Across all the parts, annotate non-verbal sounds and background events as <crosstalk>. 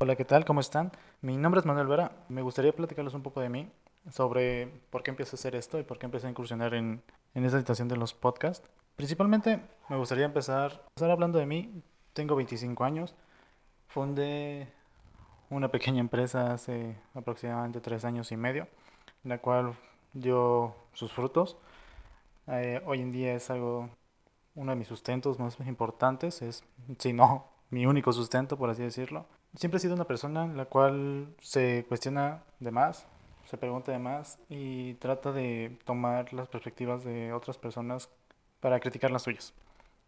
Hola, ¿qué tal? ¿Cómo están? Mi nombre es Manuel Vera. Me gustaría platicarles un poco de mí, sobre por qué empecé a hacer esto y por qué empecé a incursionar en, en esta situación de los podcasts. Principalmente me gustaría empezar, empezar hablando de mí. Tengo 25 años. Fundé una pequeña empresa hace aproximadamente 3 años y medio, la cual dio sus frutos. Eh, hoy en día es algo, uno de mis sustentos más importantes, es, si no, mi único sustento, por así decirlo. Siempre he sido una persona la cual se cuestiona de más, se pregunta de más y trata de tomar las perspectivas de otras personas para criticar las suyas.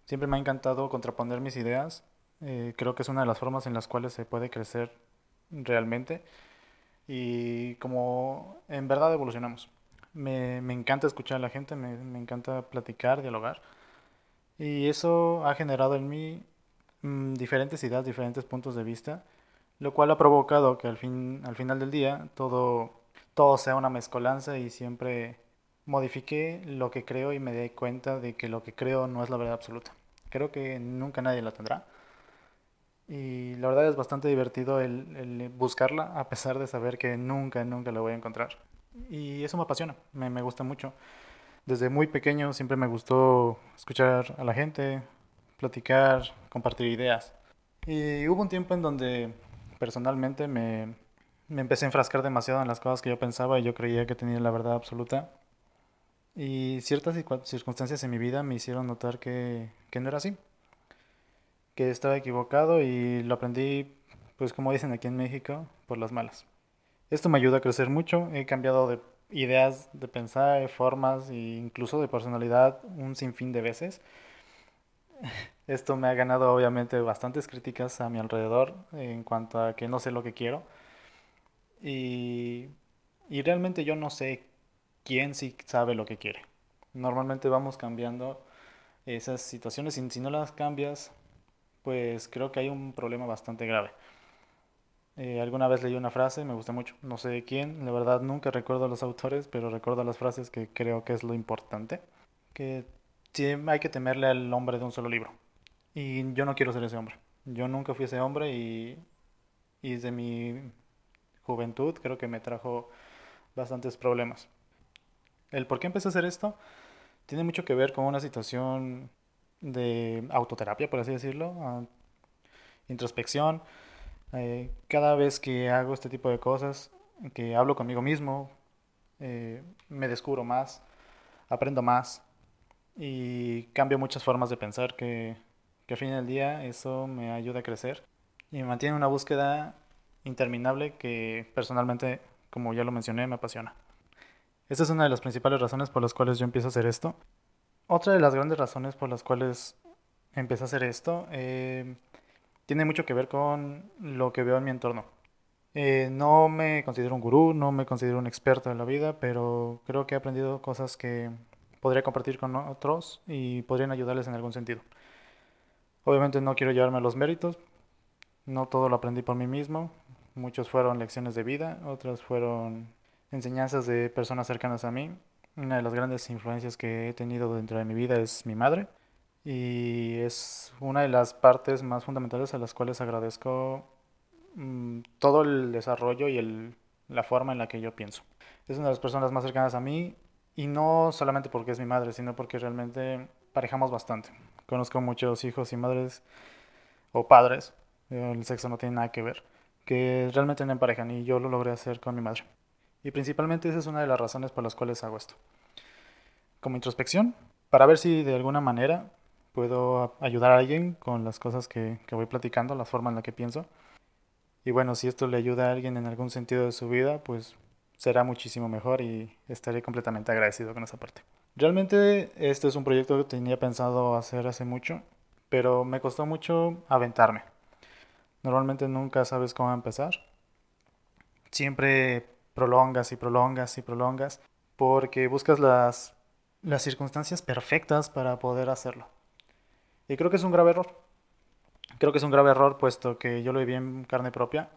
Siempre me ha encantado contraponer mis ideas. Eh, creo que es una de las formas en las cuales se puede crecer realmente y como en verdad evolucionamos. Me, me encanta escuchar a la gente, me, me, encanta platicar, dialogar y eso ha generado en mí mmm, diferentes ideas, diferentes puntos de vista, lo cual ha provocado que al, fin, al final del día todo, todo sea una mezcolanza y siempre modifique lo que creo y me dé cuenta de que lo que creo no es la verdad absoluta. Creo que nunca nadie la tendrá y la verdad es bastante divertido el, el, buscarla a pesar de saber que nunca, nunca la voy a encontrar. Y eso me apasiona, me, me, gusta mucho. Desde muy pequeño siempre me gustó escuchar a la gente, platicar, compartir ideas. Y hubo un tiempo en donde personalmente me, me empecé a enfrascar demasiado en las cosas que yo pensaba y yo creía que tenía la verdad absoluta. Y ciertas circunstancias en mi vida me hicieron notar que, que no era así que estaba equivocado y lo aprendí, pues como dicen aquí en México, por las malas. Esto me ayuda a crecer mucho, he cambiado de ideas de pensar, de formas e incluso de personalidad un sinfín de veces. Esto me ha ganado obviamente bastantes críticas a mi alrededor en cuanto a que no sé lo que quiero. Y, y realmente yo no sé quién sí sabe lo que quiere. Normalmente vamos cambiando esas situaciones y si no las cambias pues creo que hay un problema bastante grave. Eh, alguna vez leí una frase, me gusta mucho, no sé de quién, la verdad nunca recuerdo los autores, pero recuerdo las frases que creo que es lo importante, que hay que temerle al hombre de un solo libro. Y yo no quiero ser ese hombre. Yo nunca fui ese hombre y, y desde mi juventud creo que me trajo bastantes problemas. El por qué empecé a hacer esto tiene mucho que ver con una situación de autoterapia, por así decirlo, introspección. Eh, cada vez que hago este tipo de cosas, que hablo conmigo mismo, eh, me descubro más, aprendo más y cambio muchas formas de pensar que, que fin del día eso me ayuda a crecer y me mantiene una búsqueda interminable que personalmente, como ya lo mencioné, me apasiona. Esta es una de las principales razones por las cuales yo empiezo a hacer esto. Otra de las grandes razones por las cuales empecé a hacer esto eh, tiene mucho que ver con lo que veo en mi entorno. Eh, no me considero un gurú, no me considero un experto en la vida, pero creo que he aprendido cosas que podría compartir con otros y podrían ayudarles en algún sentido. Obviamente no quiero llevarme los méritos, no todo lo aprendí por mí mismo, muchos fueron lecciones de vida, otras fueron enseñanzas de personas cercanas a mí una de las grandes influencias que he tenido dentro de mi vida es mi madre y es una de las partes más fundamentales a las cuales agradezco mmm, todo el desarrollo y el, la forma en la que yo pienso. Es una de las personas más cercanas a mí y no solamente porque es mi madre, sino porque realmente parejamos bastante. Conozco muchos hijos y madres o padres, el sexo no tiene nada que ver, que realmente no emparejan y yo lo logré hacer con mi madre. Y principalmente esa es una de las razones por las cuales hago esto. Como introspección, para ver si de alguna manera puedo ayudar a alguien con las cosas que, que, voy platicando, la forma en la que pienso. Y bueno, si esto le ayuda a alguien en algún sentido de su vida, pues será muchísimo mejor y estaré completamente agradecido con esa parte. Realmente este es un proyecto que tenía pensado hacer hace mucho, pero me costó mucho aventarme. Normalmente nunca sabes cómo empezar. Siempre prolongas y prolongas y prolongas porque buscas las, las circunstancias perfectas para poder hacerlo. Y creo que es un grave error. Creo que es un grave error puesto que yo lo viví en carne propia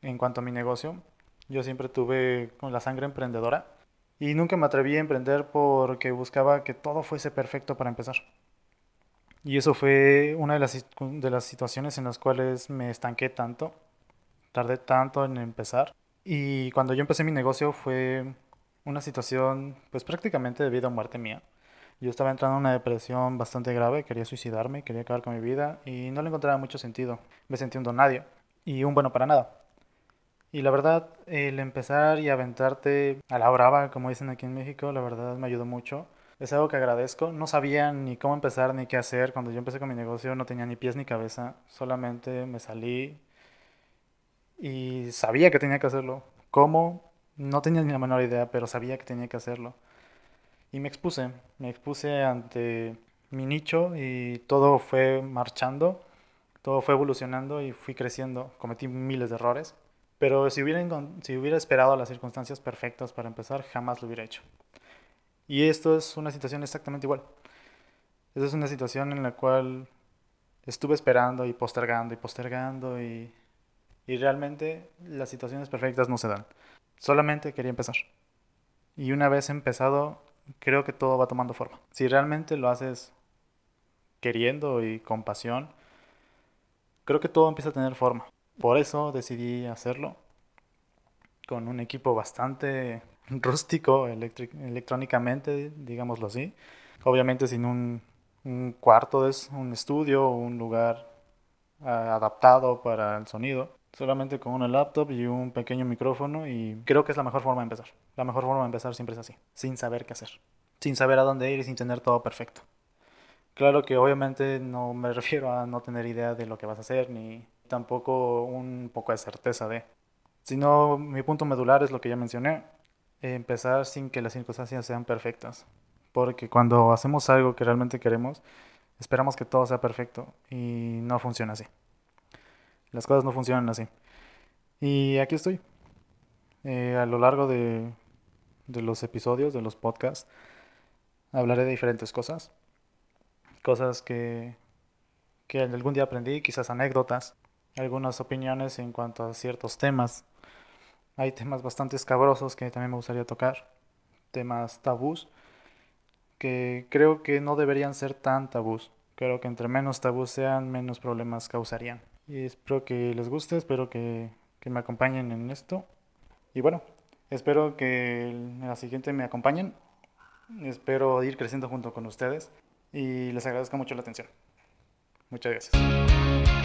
en cuanto a mi negocio. Yo siempre tuve con la sangre emprendedora y nunca me atreví a emprender porque buscaba que todo fuese perfecto para empezar. Y eso fue una de las, de las situaciones en las cuales me estanqué tanto tardé tanto en empezar. Y cuando yo empecé mi negocio fue una situación pues prácticamente de vida o muerte mía. Yo estaba entrando en una depresión bastante grave, quería suicidarme, quería acabar con mi vida y no le encontraba mucho sentido. Me sentí un nadie y un bueno para nada. Y la verdad, el empezar y aventarte a la brava, como dicen aquí en México, la verdad me ayudó mucho. Es algo que agradezco. No sabía ni cómo empezar ni qué hacer. Cuando yo empecé con mi negocio no tenía ni pies ni cabeza. Solamente me salí y sabía que tenía que hacerlo. ¿Cómo? No tenía ni la menor idea, pero sabía que tenía que hacerlo. Y me expuse, me expuse ante mi nicho y todo fue marchando, todo fue evolucionando y fui creciendo. Cometí miles de errores, pero si hubiera, si hubiera esperado las circunstancias perfectas para empezar, jamás lo hubiera hecho. Y esto es una situación exactamente igual. Esta es una situación en la cual estuve esperando y postergando y postergando y, y realmente las situaciones perfectas no se dan. Solamente quería empezar. Y una vez empezado, creo que todo va tomando forma. Si realmente lo haces queriendo y con pasión, creo que todo empieza a tener forma. Por eso decidí hacerlo con un equipo bastante <laughs> rústico electrónicamente, digámoslo así. Obviamente sin un, un cuarto, es un estudio o un lugar ah, adaptado para el sonido solamente con una laptop y un pequeño micrófono y creo que es la mejor forma de empezar. La mejor forma de empezar siempre es así, sin saber qué hacer, sin saber a dónde ir y sin tener todo perfecto. Claro que obviamente no me <laughs> refiero a no tener idea de lo que vas a hacer ni tampoco un poco de certeza de, sino mi punto medular es lo que ya mencioné, empezar sin que las circunstancias sean perfectas, porque cuando hacemos algo que realmente queremos, esperamos que todo sea perfecto y no funciona así. Las cosas no funcionan así. Y aquí estoy. Eh, a lo largo de, de los episodios, de los podcasts, hablaré de diferentes cosas. Cosas que, que algún día aprendí, quizás anécdotas, algunas opiniones en cuanto a ciertos temas. Hay temas bastante escabrosos que también me gustaría tocar, temas tabús, que creo que no deberían ser tan tabús. Creo que entre menos tabús sean, menos problemas causarían. Y espero que les guste, espero que, que me acompañen en esto. Y bueno, espero que en la siguiente me acompañen. Espero ir creciendo junto con ustedes y les agradezco mucho la atención. Muchas gracias.